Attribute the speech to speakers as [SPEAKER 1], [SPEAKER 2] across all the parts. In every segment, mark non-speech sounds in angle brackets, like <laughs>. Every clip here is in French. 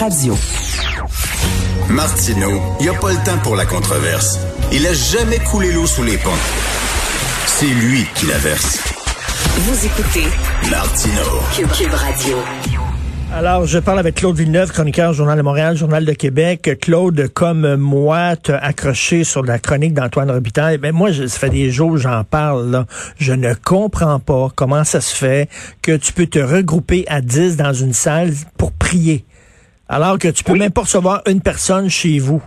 [SPEAKER 1] Radio.
[SPEAKER 2] Martineau, il n'y a pas le temps pour la controverse. Il a jamais coulé l'eau sous les ponts. C'est lui qui la verse.
[SPEAKER 1] Vous écoutez
[SPEAKER 2] Martineau.
[SPEAKER 1] Cube, Radio.
[SPEAKER 3] Alors, je parle avec Claude Villeneuve, chroniqueur Journal de Montréal, Journal de Québec. Claude, comme moi, t'as accroché sur la chronique d'Antoine Robitaille. Ben moi, ça fait des jours que j'en parle. Là. Je ne comprends pas comment ça se fait que tu peux te regrouper à 10 dans une salle pour prier. Alors que tu peux même pas recevoir une personne chez vous.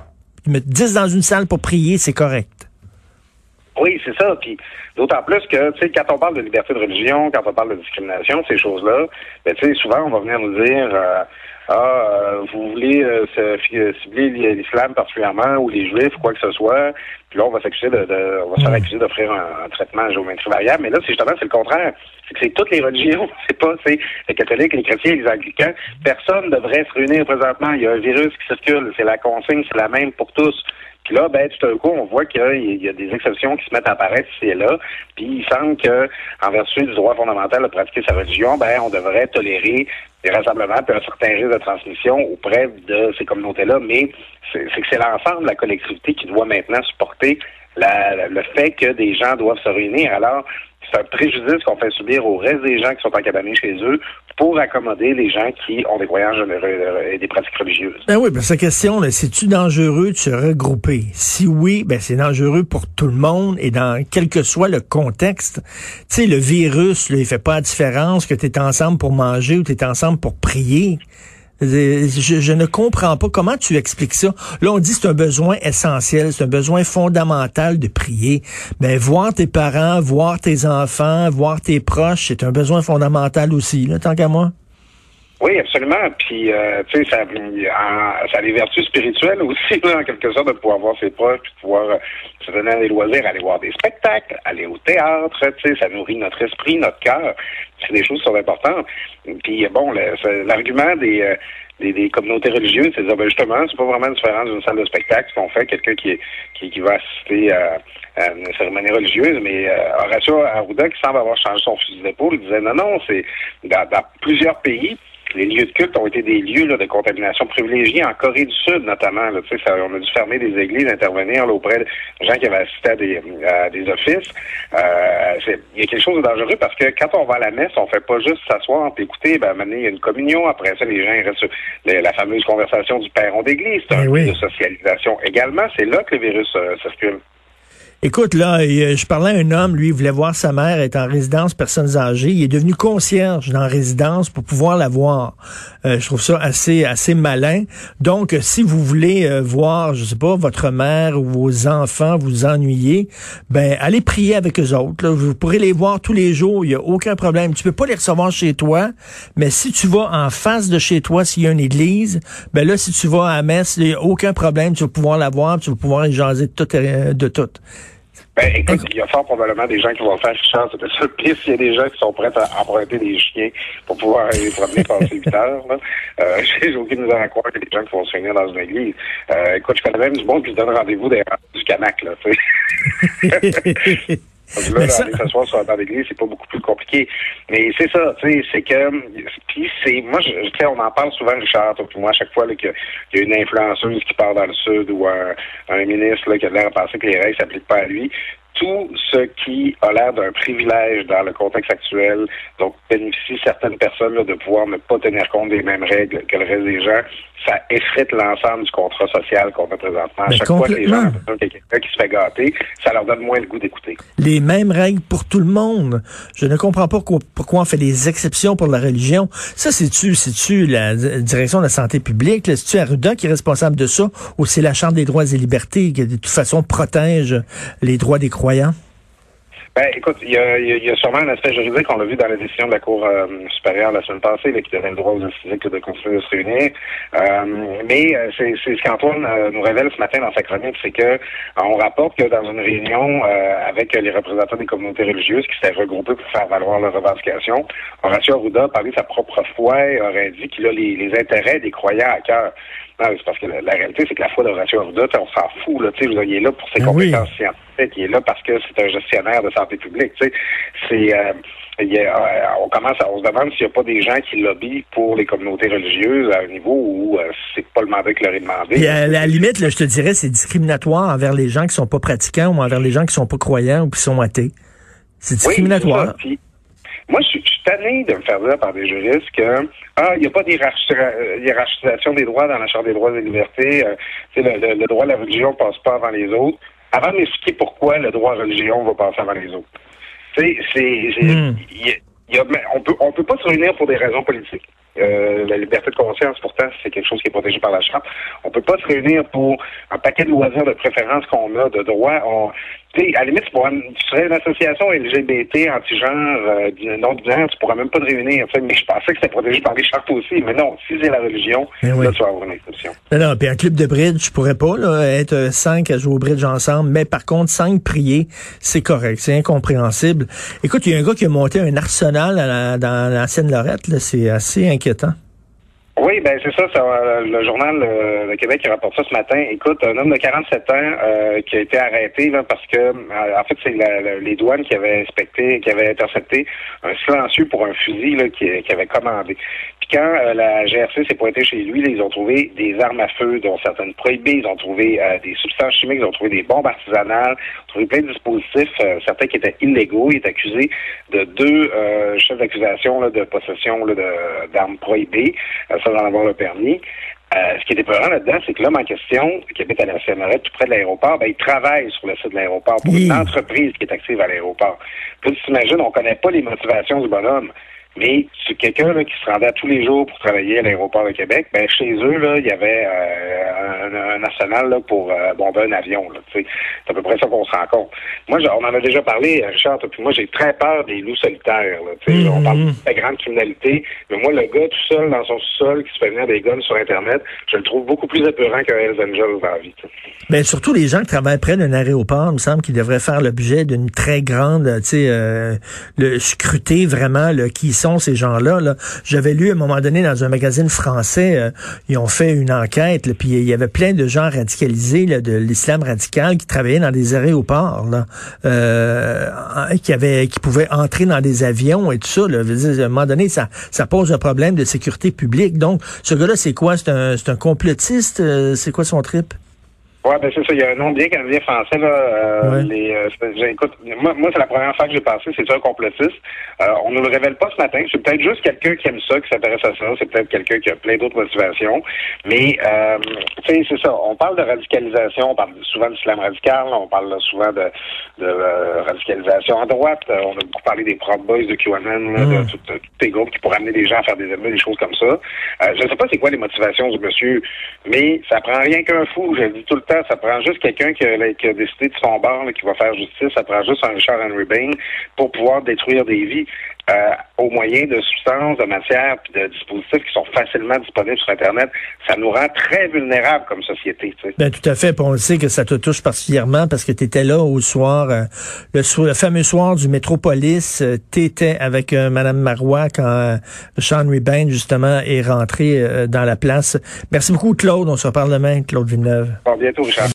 [SPEAKER 3] Mais 10 dans une salle pour prier, c'est correct.
[SPEAKER 4] Oui, c'est ça. Puis d'autant plus que, tu sais, quand on parle de liberté de religion, quand on parle de discrimination, ces choses-là, ben, tu sais, souvent on va venir nous dire, euh, ah, euh, vous voulez euh, cibler l'islam particulièrement ou les juifs, quoi que ce soit. Puis là, on va s'accuser de, de, on va se faire accuser d'offrir un, traitement à géométrie variable. Mais là, c'est justement c'est le contraire. C'est que c'est toutes les religions. <laughs> C'est pas c'est les catholiques, les chrétiens, les anglicans. Personne ne devrait se réunir présentement. Il y a un virus qui circule. C'est la consigne, c'est la même pour tous. Puis là, ben, tout d'un coup, on voit qu'il y a des exceptions qui se mettent à apparaître ici et là. Puis il semble que, en vertu du droit fondamental de pratiquer sa religion, ben, on devrait tolérer des rassemblements un certain risque de transmission auprès de ces communautés-là. Mais c'est que c'est l'ensemble de la collectivité qui doit maintenant supporter le fait que des gens doivent se réunir. Alors, c'est un préjudice qu'on fait subir au reste des gens qui sont encabanés chez eux pour accommoder les gens qui ont des croyances et des pratiques religieuses.
[SPEAKER 3] Ben oui, ben cette question, c'est-tu dangereux de se regrouper? Si oui, ben c'est dangereux pour tout le monde et dans quel que soit le contexte. Tu sais, le virus, là, il fait pas la différence que tu es ensemble pour manger ou tu es ensemble pour prier. Je, ne comprends pas comment tu expliques ça. Là, on dit c'est un besoin essentiel, c'est un besoin fondamental de prier. Mais voir tes parents, voir tes enfants, voir tes proches, c'est un besoin fondamental aussi, là, tant qu'à moi.
[SPEAKER 4] Oui, absolument. Puis, euh, tu sais, ça, ça a des vertus spirituelles aussi, en quelque sorte, de pouvoir voir ses proches, puis de pouvoir euh, se donner des loisirs, aller voir des spectacles, aller au théâtre, tu sais, ça nourrit notre esprit, notre cœur. C'est des choses qui sont importantes. Puis, bon, l'argument des, euh, des, des, communautés religieuses, c'est de dire, ben justement, c'est pas vraiment différent d'une salle de spectacle, ce qu'on fait, quelqu'un qui, qui, qui va assister à, une cérémonie religieuse, mais euh, Horacio Arruda, qui semble avoir changé son fusil d'épaule, disait, non, non, c'est dans plusieurs pays, les lieux de culte ont été des lieux de contamination privilégiés en Corée du Sud, notamment. Là, ça, on a dû fermer des églises, intervenir auprès de gens qui avaient assisté à des, des offices. Euh, il y a quelque chose de dangereux parce que quand on va à la messe, on fait pas juste s'asseoir écouter. Ben, maintenant, il y a une communion. Après ça, les gens ils restent sur la fameuse conversation du perron d'église. C'est un eh lieu de socialisation également. C'est là que le virus euh, circule.
[SPEAKER 3] Écoute, là, euh, je parlais à un homme, lui, il voulait voir sa mère être en résidence personnes âgées. Il est devenu concierge dans la résidence pour pouvoir la voir. Euh, je trouve ça assez assez malin. Donc, si vous voulez euh, voir, je sais pas, votre mère ou vos enfants vous ennuyer, ben allez prier avec eux autres. Vous pourrez les voir tous les jours, il n'y a aucun problème. Tu peux pas les recevoir chez toi, mais si tu vas en face de chez toi, s'il y a une église, ben là, si tu vas à la messe, il n'y a aucun problème. Tu vas pouvoir la voir, tu vas pouvoir y jaser de tout. De tout.
[SPEAKER 4] Ben, écoute, il y a fort probablement des gens qui vont faire chance de ça. <laughs> Puis il y a des gens qui sont prêts à emprunter des chiens pour pouvoir aller promener pendant 8 heures. Là. Euh, <laughs> J'ai aucune misère à croire qu'il y a des gens qui vont se réunir dans une église. Euh, écoute, je connais même du monde qui se donne rendez-vous des du Canac, là, tu sais. <laughs> Là, ça... aller s'asseoir sur la banc d'église, c'est pas beaucoup plus compliqué. Mais c'est ça, tu sais, c'est que puis c'est moi je sais, on en parle souvent, Richard, pour moi, à chaque fois qu'il y, a une influenceuse qui part dans le sud ou un, un ministre là, qui a l'air de penser que les règles s'appliquent pas à lui tout ce qui a l'air d'un privilège dans le contexte actuel, donc bénéficie certaines personnes de pouvoir ne pas tenir compte des mêmes règles que le reste des gens, ça effrite l'ensemble du contrat social qu'on a présentement. À chaque fois que les gens quelqu'un qui se fait gâter, ça leur donne moins le goût d'écouter.
[SPEAKER 3] Les mêmes règles pour tout le monde. Je ne comprends pas pourquoi on fait des exceptions pour la religion. Ça, c'est-tu, c'est-tu la direction de la santé publique? C'est-tu Arruda qui est responsable de ça? Ou c'est la Chambre des droits et libertés qui, de toute façon, protège les droits des croyants?
[SPEAKER 4] Ben, écoute, il y a, y a, sûrement un aspect juridique, on l'a vu dans la décision de la Cour euh, supérieure la semaine passée, là, qui donnait le droit aux physiques de continuer de se réunir. Euh, mais euh, c'est ce qu'Antoine nous révèle ce matin dans sa chronique, c'est que on rapporte que dans une réunion avec les représentants des communautés religieuses qui s'étaient regroupés pour faire valoir leurs revendications, Horacio Arruda, parlé de sa propre foi, aurait dit qu'il a les, les intérêts des croyants à cœur. Non, c'est parce que la, réalité, c'est que la foi de Horacio Arruda, on s'en fout. Là, il est là pour ses ben compétences scientifiques, il est là parce que c'est un gestionnaire de santé publique. C'est euh, on commence à, on se demande s'il n'y a pas des gens qui lobbyent pour les communautés religieuses à un niveau où euh, c'est pas le mandat qui leur est demandé.
[SPEAKER 3] Et à la limite, là, je te dirais, c'est discriminatoire envers les gens qui sont pas pratiquants ou envers les gens qui sont pas croyants ou qui sont athées. C'est discriminatoire.
[SPEAKER 4] moi, je suis tanné de me faire dire par des juristes que ah, il n'y a pas d'hierarchisation des droits dans la Charte des droits et des libertés. Euh, le, le, droit de la religion passe pas avant les autres. Avant de m'expliquer pourquoi le droit à la religion va passer avant les autres. C'est, c'est, hmm. on peut, on peut pas se réunir pour des raisons politiques. Euh, la liberté de conscience, pourtant, c'est quelque chose qui est protégé par la Charte. On peut pas se réunir pour un paquet de loisirs, de préférences qu'on a, de droits. On, à la limite, tu, pourrais, tu serais une association LGBT, anti-genre, euh, non-binaire, tu pourrais même pas te réunir. Mais je pensais que c'était protégé par les chartes aussi. Mais non, si c'est la religion, là, tu vas avoir une exception.
[SPEAKER 3] Non, non, puis un club de bridge, je pourrais pas là, être cinq à jouer au bridge ensemble. Mais par contre, cinq prier, c'est correct. C'est incompréhensible. Écoute, il y a un gars qui a monté un arsenal dans l'ancienne Lorette. C'est assez inquiétant.
[SPEAKER 4] Oui, ben c'est ça, ça le journal euh, de Québec qui rapporte ça ce matin. Écoute, un homme de 47 ans euh, qui a été arrêté là, parce que euh, en fait c'est les douanes qui avaient inspecté, qui avaient intercepté un silencieux pour un fusil là, qui, avait commandé. Puis quand la GRC s'est pointée chez lui, ils ont trouvé des armes à feu, dont certaines prohibées, ils ont trouvé des substances chimiques, ils ont trouvé des bombes artisanales, ils ont trouvé plein de dispositifs, certains qui étaient illégaux. Il est accusé de deux chefs d'accusation de possession d'armes prohibées d'en avoir le permis. Euh, ce qui est épeurant là-dedans, c'est que l'homme en question, qui habite à la CMRE, tout près de l'aéroport, ben, il travaille sur le site de l'aéroport pour une entreprise qui est active à l'aéroport. Puis tu t'imagines, on connaît pas les motivations du bonhomme. Mais c'est quelqu'un qui se rendait tous les jours pour travailler à l'aéroport de Québec. Ben chez eux là, il y avait euh, un, un, national là, pour euh, bomber un avion. C'est à peu près ça qu'on se rend compte. Moi, on en a déjà parlé, Richard. Puis moi, j'ai très peur des loups solitaires. Là, mm-hmm. On parle de la grande criminalité, mais moi, le gars tout seul dans son sous-sol qui se fait venir des guns sur Internet, je le trouve beaucoup plus épeurant qu'un Hells Angels dans la vie.
[SPEAKER 3] Ben surtout les gens qui travaillent près d'un aéroport, il me semble qu'ils devraient faire l'objet d'une très grande, tu sais, euh, le scruter vraiment le qui Là. J'avais lu à un moment donné dans un magazine français, euh, ils ont fait une enquête, puis il y avait plein de gens radicalisés là, de l'islam radical qui travaillaient dans des aéroports, là, euh, qui avaient, qui pouvaient entrer dans des avions et tout ça. Là. à un moment donné, ça, ça pose un problème de sécurité publique. Donc, ce gars-là, c'est quoi? C'est un, un complotiste euh, C'est quoi son trip?
[SPEAKER 4] Oui, ben c'est ça. Il y a un nom bien canadien français. Là, euh, les, euh, écoute, moi, moi c'est la première fois que j'ai passé, c'est ça un complotiste. Euh, on ne le révèle pas ce matin. C'est peut-être juste quelqu'un qui aime ça, qui s'intéresse à ça. C'est peut-être quelqu'un qui a plein d'autres motivations. Mais euh, tu sais, c'est ça. On parle de radicalisation, on parle souvent d'islam radical, on parle souvent de, de euh, radicalisation à droite. on a beaucoup parlé des Proud Boys de QAnon, là, de, mm. tous les groupes qui pourraient amener des gens à faire des émeutes, des choses comme ça. je ne sais pas c'est quoi les motivations du monsieur, mais ça prend rien qu'un fou. Je le dis tout le temps ça prend juste quelqu'un qui, a décidé de son bord, qui va faire justice. Ça prend juste un Richard Henry Bain pour pouvoir détruire des vies. Euh, au moyen de substances, de matières, puis de dispositifs qui sont facilement disponibles sur Internet, ça nous rend très vulnérables comme société.
[SPEAKER 3] Ben, tout à fait. on le sait que ça te touche particulièrement parce que tu étais là au soir, euh, le, fameux soir du Métropolis. Euh, tu étais avec Madame Marois quand Sean Bain, justement, est rentré dans la place. Merci beaucoup, Claude. On se reparle demain, Claude Villeneuve.
[SPEAKER 4] À bientôt, Richard.